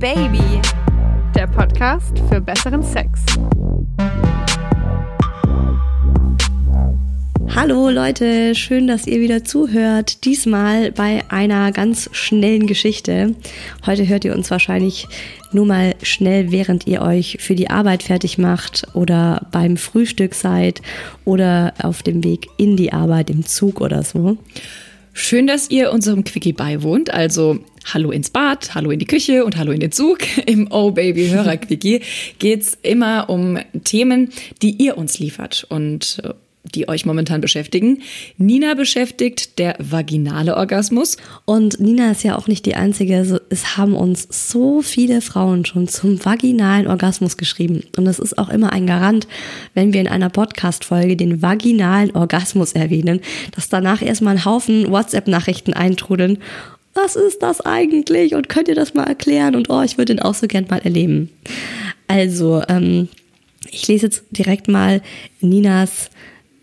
Baby, der Podcast für besseren Sex. Hallo Leute, schön, dass ihr wieder zuhört. Diesmal bei einer ganz schnellen Geschichte. Heute hört ihr uns wahrscheinlich nur mal schnell, während ihr euch für die Arbeit fertig macht oder beim Frühstück seid oder auf dem Weg in die Arbeit im Zug oder so. Schön, dass ihr unserem Quickie beiwohnt. Also Hallo ins Bad, Hallo in die Küche und Hallo in den Zug. Im Oh Baby Hörer Quickie geht's immer um Themen, die ihr uns liefert. Und äh, die euch momentan beschäftigen. Nina beschäftigt der vaginale Orgasmus. Und Nina ist ja auch nicht die Einzige. Also es haben uns so viele Frauen schon zum vaginalen Orgasmus geschrieben. Und es ist auch immer ein Garant, wenn wir in einer Podcast-Folge den vaginalen Orgasmus erwähnen, dass danach erstmal ein Haufen WhatsApp-Nachrichten eintrudeln. Was ist das eigentlich? Und könnt ihr das mal erklären? Und oh, ich würde den auch so gern mal erleben. Also, ähm, ich lese jetzt direkt mal Ninas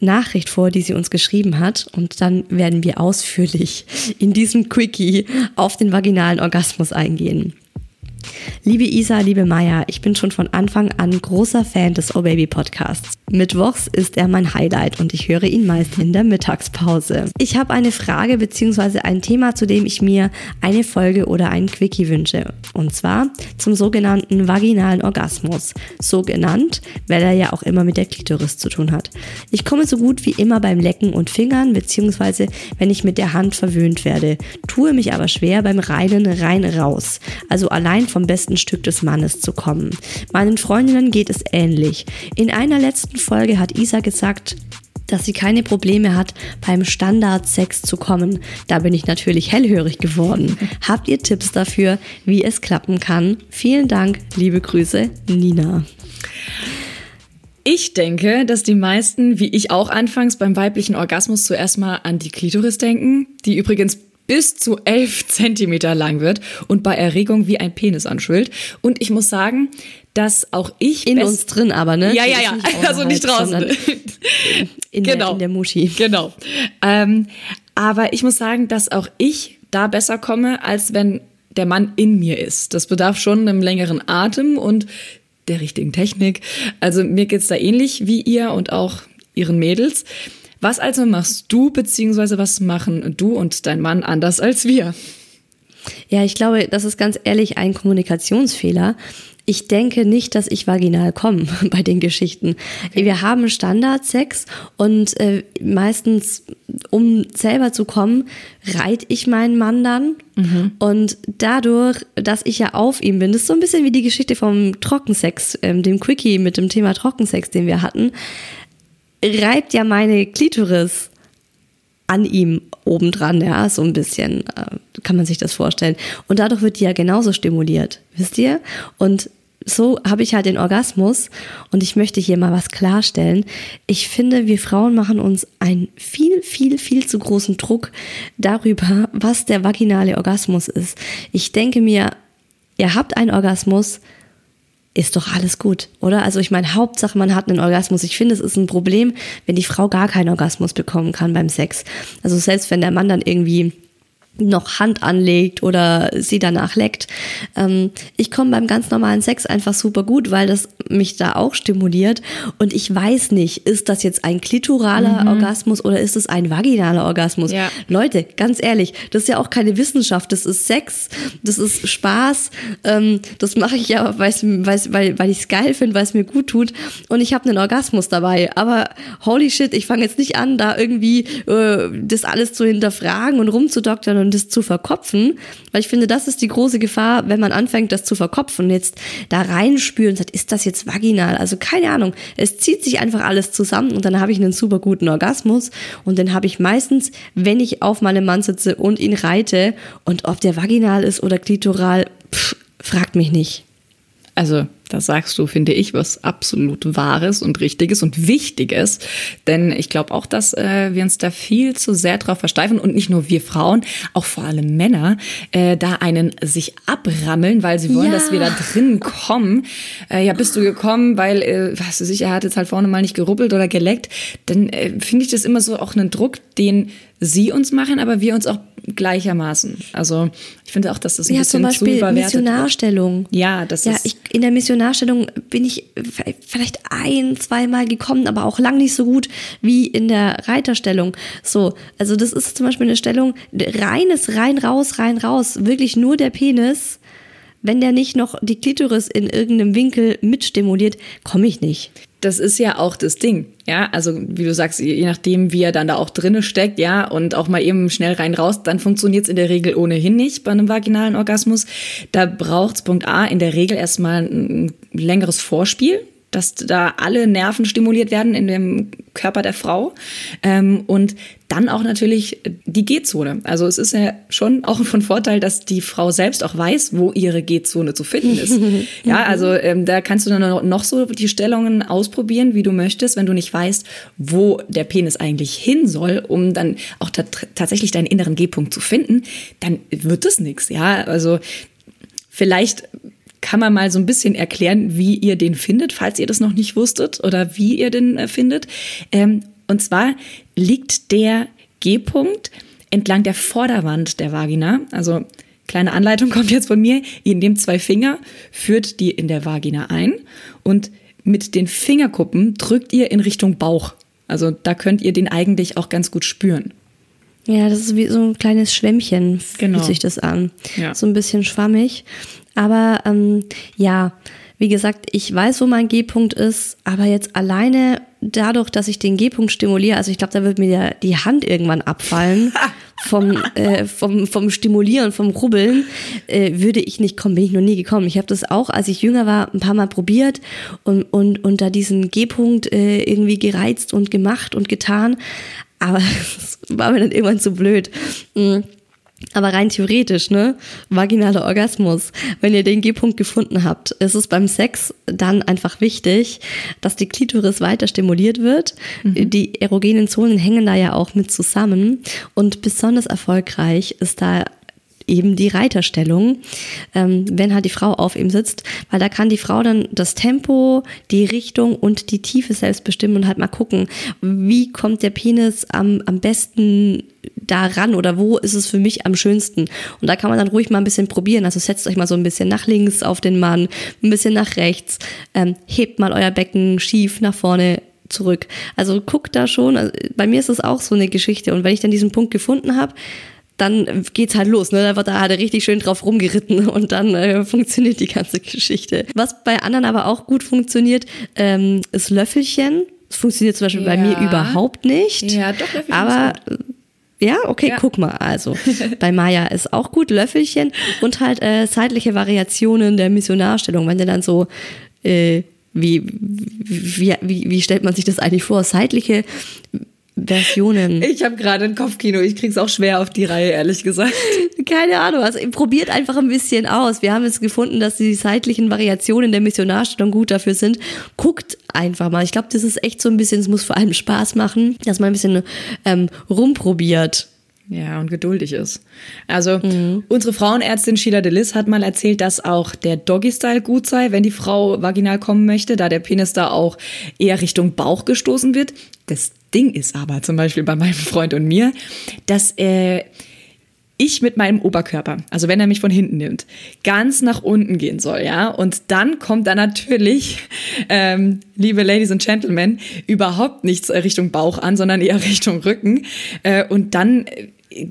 Nachricht vor, die sie uns geschrieben hat. Und dann werden wir ausführlich in diesem Quickie auf den vaginalen Orgasmus eingehen. Liebe Isa, liebe Maya, ich bin schon von Anfang an großer Fan des Oh Baby Podcasts. Mittwochs ist er mein Highlight und ich höre ihn meist in der Mittagspause. Ich habe eine Frage bzw. ein Thema, zu dem ich mir eine Folge oder einen Quickie wünsche. Und zwar zum sogenannten vaginalen Orgasmus. So genannt, weil er ja auch immer mit der Klitoris zu tun hat. Ich komme so gut wie immer beim Lecken und Fingern bzw. wenn ich mit der Hand verwöhnt werde, tue mich aber schwer beim reinen rein raus. Also allein vom besten Stück des Mannes zu kommen. Meinen Freundinnen geht es ähnlich. In einer letzten Folge hat Isa gesagt, dass sie keine Probleme hat, beim Standardsex zu kommen. Da bin ich natürlich hellhörig geworden. Habt ihr Tipps dafür, wie es klappen kann? Vielen Dank, liebe Grüße, Nina. Ich denke, dass die meisten, wie ich auch anfangs beim weiblichen Orgasmus zuerst mal an die Klitoris denken, die übrigens bis zu elf Zentimeter lang wird und bei Erregung wie ein Penis anschwillt. Und ich muss sagen, dass auch ich. In uns drin aber, ne? Ja, ja, ja. Nicht also nicht draußen. In, genau. der, in der Muschi. Genau. Ähm, aber ich muss sagen, dass auch ich da besser komme, als wenn der Mann in mir ist. Das bedarf schon einem längeren Atem und der richtigen Technik. Also mir geht's da ähnlich wie ihr und auch ihren Mädels. Was also machst du, beziehungsweise was machen du und dein Mann anders als wir? Ja, ich glaube, das ist ganz ehrlich ein Kommunikationsfehler. Ich denke nicht, dass ich vaginal komme bei den Geschichten. Okay. Wir haben Standardsex und äh, meistens, um selber zu kommen, reite ich meinen Mann dann. Mhm. Und dadurch, dass ich ja auf ihm bin, das ist so ein bisschen wie die Geschichte vom Trockensex, ähm, dem Quickie mit dem Thema Trockensex, den wir hatten reibt ja meine Klitoris an ihm obendran, ja, so ein bisschen, äh, kann man sich das vorstellen. Und dadurch wird die ja genauso stimuliert, wisst ihr? Und so habe ich halt den Orgasmus und ich möchte hier mal was klarstellen. Ich finde, wir Frauen machen uns einen viel, viel, viel zu großen Druck darüber, was der vaginale Orgasmus ist. Ich denke mir, ihr habt einen Orgasmus, ist doch alles gut, oder? Also ich meine, Hauptsache, man hat einen Orgasmus. Ich finde, es ist ein Problem, wenn die Frau gar keinen Orgasmus bekommen kann beim Sex. Also selbst wenn der Mann dann irgendwie noch Hand anlegt oder sie danach leckt. Ähm, ich komme beim ganz normalen Sex einfach super gut, weil das mich da auch stimuliert. Und ich weiß nicht, ist das jetzt ein klitoraler mhm. Orgasmus oder ist es ein vaginaler Orgasmus? Ja. Leute, ganz ehrlich, das ist ja auch keine Wissenschaft. Das ist Sex, das ist Spaß. Ähm, das mache ich ja, weil, weil, weil ich es geil finde, weil es mir gut tut. Und ich habe einen Orgasmus dabei. Aber holy shit, ich fange jetzt nicht an, da irgendwie äh, das alles zu hinterfragen und rumzudoktern und das zu verkopfen, weil ich finde, das ist die große Gefahr, wenn man anfängt, das zu verkopfen jetzt da reinspüren und sagt, ist das jetzt vaginal? Also keine Ahnung. Es zieht sich einfach alles zusammen und dann habe ich einen super guten Orgasmus und den habe ich meistens, wenn ich auf meinem Mann sitze und ihn reite und ob der vaginal ist oder klitoral, pff, fragt mich nicht. Also da sagst du, finde ich, was absolut Wahres und Richtiges und Wichtiges. Denn ich glaube auch, dass äh, wir uns da viel zu sehr drauf versteifen und nicht nur wir Frauen, auch vor allem Männer, äh, da einen sich abrammeln, weil sie wollen, ja. dass wir da drin kommen. Äh, ja, bist du gekommen, weil, äh, was du sicher, er hat jetzt halt vorne mal nicht geruppelt oder geleckt. Dann äh, finde ich das immer so auch einen Druck, den sie uns machen, aber wir uns auch gleichermaßen. Also ich finde auch, dass das ein ja, bisschen zum Beispiel zu überwertet Missionarstellung. Wird. Ja, das ja, ist ich, in der Missionarstellung bin ich vielleicht ein, zweimal gekommen, aber auch lang nicht so gut wie in der Reiterstellung. So, also das ist zum Beispiel eine Stellung, reines rein, raus, rein, raus, wirklich nur der Penis. Wenn der nicht noch die Klitoris in irgendeinem Winkel mitstimuliert, komme ich nicht das ist ja auch das Ding. Ja, also wie du sagst, je nachdem, wie er dann da auch drinne steckt, ja, und auch mal eben schnell rein raus, dann funktioniert es in der Regel ohnehin nicht bei einem vaginalen Orgasmus. Da braucht's Punkt A in der Regel erstmal ein längeres Vorspiel, dass da alle Nerven stimuliert werden in dem Körper der Frau. Ähm, und dann auch natürlich die G-Zone. Also es ist ja schon auch von Vorteil, dass die Frau selbst auch weiß, wo ihre G-Zone zu finden ist. ja, also ähm, da kannst du dann noch so die Stellungen ausprobieren, wie du möchtest, wenn du nicht weißt, wo der Penis eigentlich hin soll, um dann auch tatsächlich deinen inneren G-Punkt zu finden, dann wird es nichts. Ja, also vielleicht kann man mal so ein bisschen erklären, wie ihr den findet, falls ihr das noch nicht wusstet oder wie ihr den äh, findet. Ähm, und zwar liegt der G-Punkt entlang der Vorderwand der Vagina. Also kleine Anleitung kommt jetzt von mir. Ihr nehmt zwei Finger, führt die in der Vagina ein und mit den Fingerkuppen drückt ihr in Richtung Bauch. Also da könnt ihr den eigentlich auch ganz gut spüren. Ja, das ist wie so ein kleines Schwämmchen, genau. fühlt sich das an. Ja. So ein bisschen schwammig. Aber ähm, ja, wie gesagt, ich weiß, wo mein G-Punkt ist, aber jetzt alleine dadurch, dass ich den G-Punkt stimuliere, also ich glaube, da wird mir der, die Hand irgendwann abfallen vom, äh, vom, vom Stimulieren, vom Rubbeln, äh, würde ich nicht kommen, bin ich noch nie gekommen. Ich habe das auch, als ich jünger war, ein paar Mal probiert und, und, und da diesen G-Punkt äh, irgendwie gereizt und gemacht und getan, aber es war mir dann irgendwann zu blöd. Mhm. Aber rein theoretisch, ne? Vaginaler Orgasmus. Wenn ihr den G-Punkt gefunden habt, ist es beim Sex dann einfach wichtig, dass die Klitoris weiter stimuliert wird. Mhm. Die erogenen Zonen hängen da ja auch mit zusammen. Und besonders erfolgreich ist da eben die Reiterstellung, ähm, wenn halt die Frau auf ihm sitzt, weil da kann die Frau dann das Tempo, die Richtung und die Tiefe selbst bestimmen und halt mal gucken, wie kommt der Penis am, am besten daran oder wo ist es für mich am schönsten. Und da kann man dann ruhig mal ein bisschen probieren. Also setzt euch mal so ein bisschen nach links auf den Mann, ein bisschen nach rechts, ähm, hebt mal euer Becken schief nach vorne zurück. Also guckt da schon. Also bei mir ist das auch so eine Geschichte. Und wenn ich dann diesen Punkt gefunden habe, dann geht's halt los. Ne? Da wird da halt richtig schön drauf rumgeritten und dann äh, funktioniert die ganze Geschichte. Was bei anderen aber auch gut funktioniert, ähm, ist Löffelchen. Das funktioniert zum Beispiel ja. bei mir überhaupt nicht. Ja, doch, Löffelchen aber ja, okay, ja. guck mal. Also bei Maya ist auch gut Löffelchen und halt äh, zeitliche Variationen der Missionarstellung. Wenn der dann so äh, wie, wie, wie, wie stellt man sich das eigentlich vor? Seitliche Versionen. Ich habe gerade ein Kopfkino. Ich krieg's auch schwer auf die Reihe, ehrlich gesagt. Keine Ahnung. Also probiert einfach ein bisschen aus. Wir haben jetzt gefunden, dass die seitlichen Variationen der Missionarstellung gut dafür sind. Guckt einfach mal. Ich glaube, das ist echt so ein bisschen, es muss vor allem Spaß machen, dass man ein bisschen ähm, rumprobiert. Ja, und geduldig ist. Also, mhm. unsere Frauenärztin Sheila Delis hat mal erzählt, dass auch der Doggy-Style gut sei, wenn die Frau vaginal kommen möchte, da der Penis da auch eher Richtung Bauch gestoßen wird. Das Ding ist aber zum Beispiel bei meinem Freund und mir, dass äh, ich mit meinem Oberkörper, also wenn er mich von hinten nimmt, ganz nach unten gehen soll, ja. Und dann kommt da natürlich, ähm, liebe Ladies and Gentlemen, überhaupt nichts Richtung Bauch an, sondern eher Richtung Rücken. Äh, und dann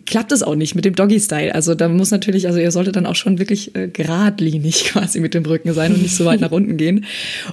klappt es auch nicht mit dem Doggy-Style. Also da muss natürlich, also ihr solltet dann auch schon wirklich äh, geradlinig quasi mit dem Rücken sein und nicht so weit nach unten gehen.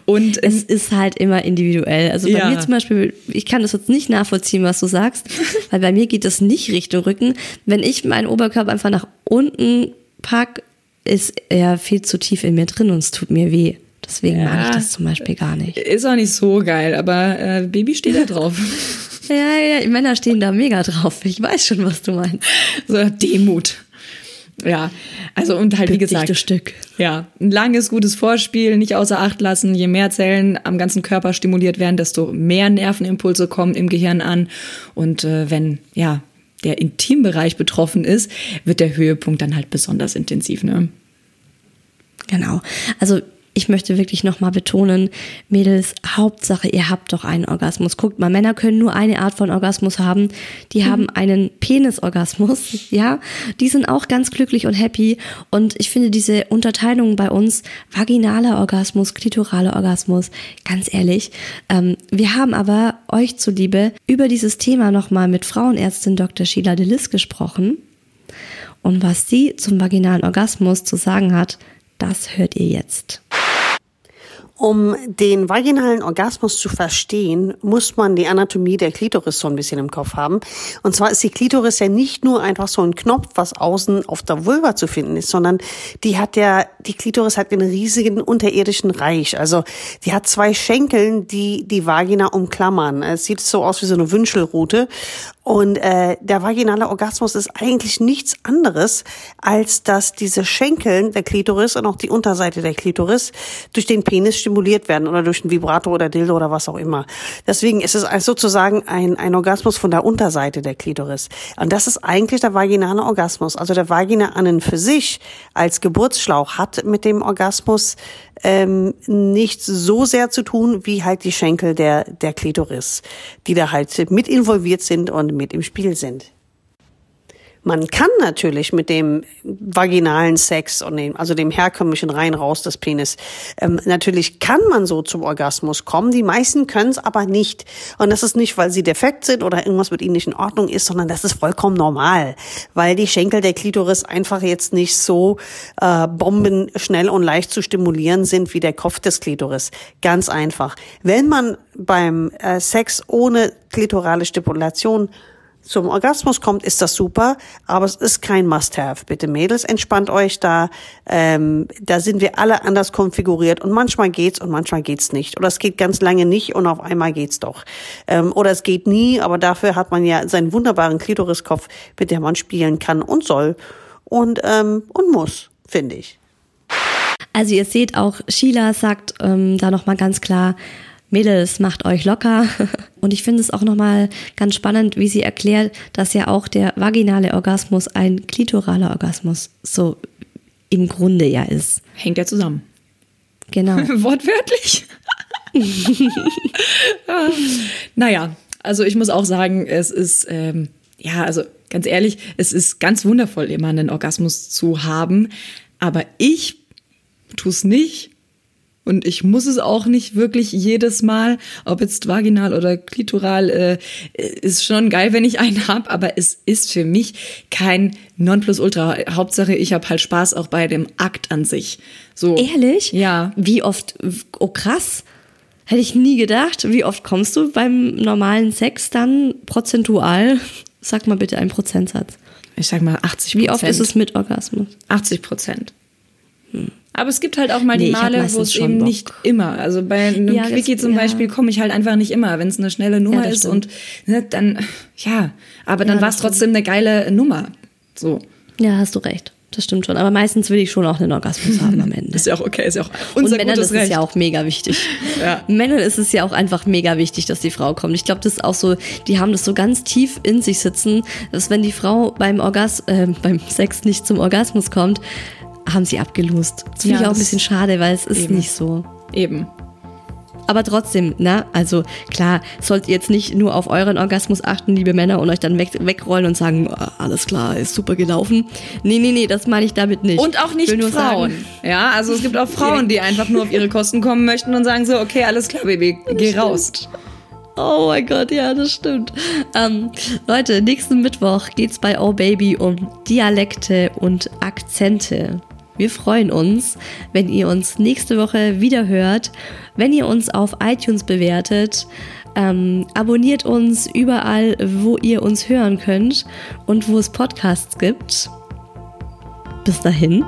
Und es ist halt immer individuell. Also bei ja. mir zum Beispiel, ich kann das jetzt nicht nachvollziehen, was du sagst, weil bei mir geht das nicht Richtung Rücken. Wenn ich meinen Oberkörper einfach nach unten pack, ist er viel zu tief in mir drin und es tut mir weh. Deswegen ja. mag ich das zum Beispiel gar nicht. Ist auch nicht so geil, aber äh, Baby steht da drauf. Ja, ja, Männer stehen da mega drauf. Ich weiß schon, was du meinst. So Demut. Ja, also und halt wie gesagt, Stück. ja, ein langes gutes Vorspiel, nicht außer Acht lassen. Je mehr Zellen am ganzen Körper stimuliert werden, desto mehr Nervenimpulse kommen im Gehirn an. Und äh, wenn ja der Intimbereich betroffen ist, wird der Höhepunkt dann halt besonders intensiv. Ne? Genau. Also ich möchte wirklich nochmal betonen, Mädels, Hauptsache, ihr habt doch einen Orgasmus. Guckt mal, Männer können nur eine Art von Orgasmus haben. Die mhm. haben einen Penisorgasmus, ja. Die sind auch ganz glücklich und happy. Und ich finde diese Unterteilung bei uns, vaginaler Orgasmus, klitoraler Orgasmus, ganz ehrlich, ähm, wir haben aber euch zuliebe über dieses Thema nochmal mit Frauenärztin Dr. Sheila Delis gesprochen. Und was sie zum vaginalen Orgasmus zu sagen hat, das hört ihr jetzt. Um den vaginalen Orgasmus zu verstehen, muss man die Anatomie der Klitoris so ein bisschen im Kopf haben. Und zwar ist die Klitoris ja nicht nur einfach so ein Knopf, was außen auf der Vulva zu finden ist, sondern die hat ja, die Klitoris hat einen riesigen unterirdischen Reich. Also die hat zwei Schenkeln, die die Vagina umklammern. Es sieht so aus wie so eine Wünschelrute. Und äh, der vaginale Orgasmus ist eigentlich nichts anderes, als dass diese Schenkeln der Klitoris und auch die Unterseite der Klitoris durch den Penis stimuliert werden oder durch ein Vibrator oder Dildo oder was auch immer. Deswegen ist es sozusagen ein, ein Orgasmus von der Unterseite der Klitoris. Und das ist eigentlich der vaginale Orgasmus. Also der Vagina an und für sich als Geburtsschlauch hat mit dem Orgasmus ähm, nicht so sehr zu tun, wie halt die Schenkel der, der Klitoris, die da halt mit involviert sind und mit im Spiel sind. Man kann natürlich mit dem vaginalen Sex und dem, also dem herkömmlichen rein raus des Penis, ähm, natürlich kann man so zum Orgasmus kommen. Die meisten können es aber nicht. Und das ist nicht, weil sie defekt sind oder irgendwas mit ihnen nicht in Ordnung ist, sondern das ist vollkommen normal, weil die Schenkel der Klitoris einfach jetzt nicht so äh, bombenschnell und leicht zu stimulieren sind wie der Kopf des Klitoris. Ganz einfach. Wenn man beim äh, Sex ohne klitorale Stipulation zum Orgasmus kommt, ist das super, aber es ist kein Must-Have. Bitte Mädels, entspannt euch da. Ähm, da sind wir alle anders konfiguriert und manchmal geht's und manchmal geht's nicht. Oder es geht ganz lange nicht und auf einmal geht's doch. Ähm, oder es geht nie, aber dafür hat man ja seinen wunderbaren Klitoriskopf, mit dem man spielen kann und soll und ähm, und muss, finde ich. Also ihr seht auch, Sheila sagt ähm, da nochmal ganz klar, Mädels, macht euch locker. Und ich finde es auch nochmal ganz spannend, wie sie erklärt, dass ja auch der vaginale Orgasmus ein klitoraler Orgasmus so im Grunde ja ist. Hängt ja zusammen. Genau. Wortwörtlich. naja, also ich muss auch sagen, es ist, ähm, ja, also ganz ehrlich, es ist ganz wundervoll, immer einen Orgasmus zu haben. Aber ich tue es nicht und ich muss es auch nicht wirklich jedes Mal, ob jetzt vaginal oder klitoral, äh, ist schon geil, wenn ich einen habe, aber es ist für mich kein Nonplusultra. Hauptsache, ich habe halt Spaß auch bei dem Akt an sich. So. Ehrlich? Ja. Wie oft, oh krass. Hätte ich nie gedacht. Wie oft kommst du beim normalen Sex dann prozentual? Sag mal bitte einen Prozentsatz. Ich sag mal 80 Prozent. Wie oft ist es mit Orgasmus? 80 Prozent. Hm. Aber es gibt halt auch mal nee, die Male, wo es eben Bock. nicht immer. Also bei einem ja, Quickie das, zum ja. Beispiel komme ich halt einfach nicht immer, wenn es eine schnelle Nummer ja, ist stimmt. und ne, dann, ja, aber dann war es trotzdem eine geile Nummer. So. Ja, hast du recht. Das stimmt schon. Aber meistens will ich schon auch einen Orgasmus haben am Ende. ist ja auch okay, ist ja auch unser Und Männern ist es ja auch mega wichtig. ja. Männern ist es ja auch einfach mega wichtig, dass die Frau kommt. Ich glaube, das ist auch so, die haben das so ganz tief in sich sitzen, dass wenn die Frau beim Orgas äh, beim Sex nicht zum Orgasmus kommt, haben sie abgelost. Das finde ja, ich auch ein bisschen schade, weil es ist eben. nicht so. Eben. Aber trotzdem, na, also klar, sollt ihr jetzt nicht nur auf euren Orgasmus achten, liebe Männer, und euch dann weg, wegrollen und sagen, ah, alles klar, ist super gelaufen. Nee, nee, nee, das meine ich damit nicht. Und auch nicht Frauen. Sagen, ja, also es gibt auch Frauen, die einfach nur auf ihre Kosten kommen möchten und sagen so, okay, alles klar, Baby, geh raus. Oh mein Gott, ja, das stimmt. Ähm, Leute, nächsten Mittwoch geht's bei Oh Baby um Dialekte und Akzente. Wir freuen uns, wenn ihr uns nächste Woche wieder hört, wenn ihr uns auf iTunes bewertet. Ähm, abonniert uns überall, wo ihr uns hören könnt und wo es Podcasts gibt. Bis dahin,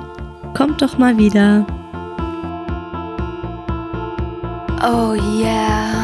kommt doch mal wieder. Oh yeah.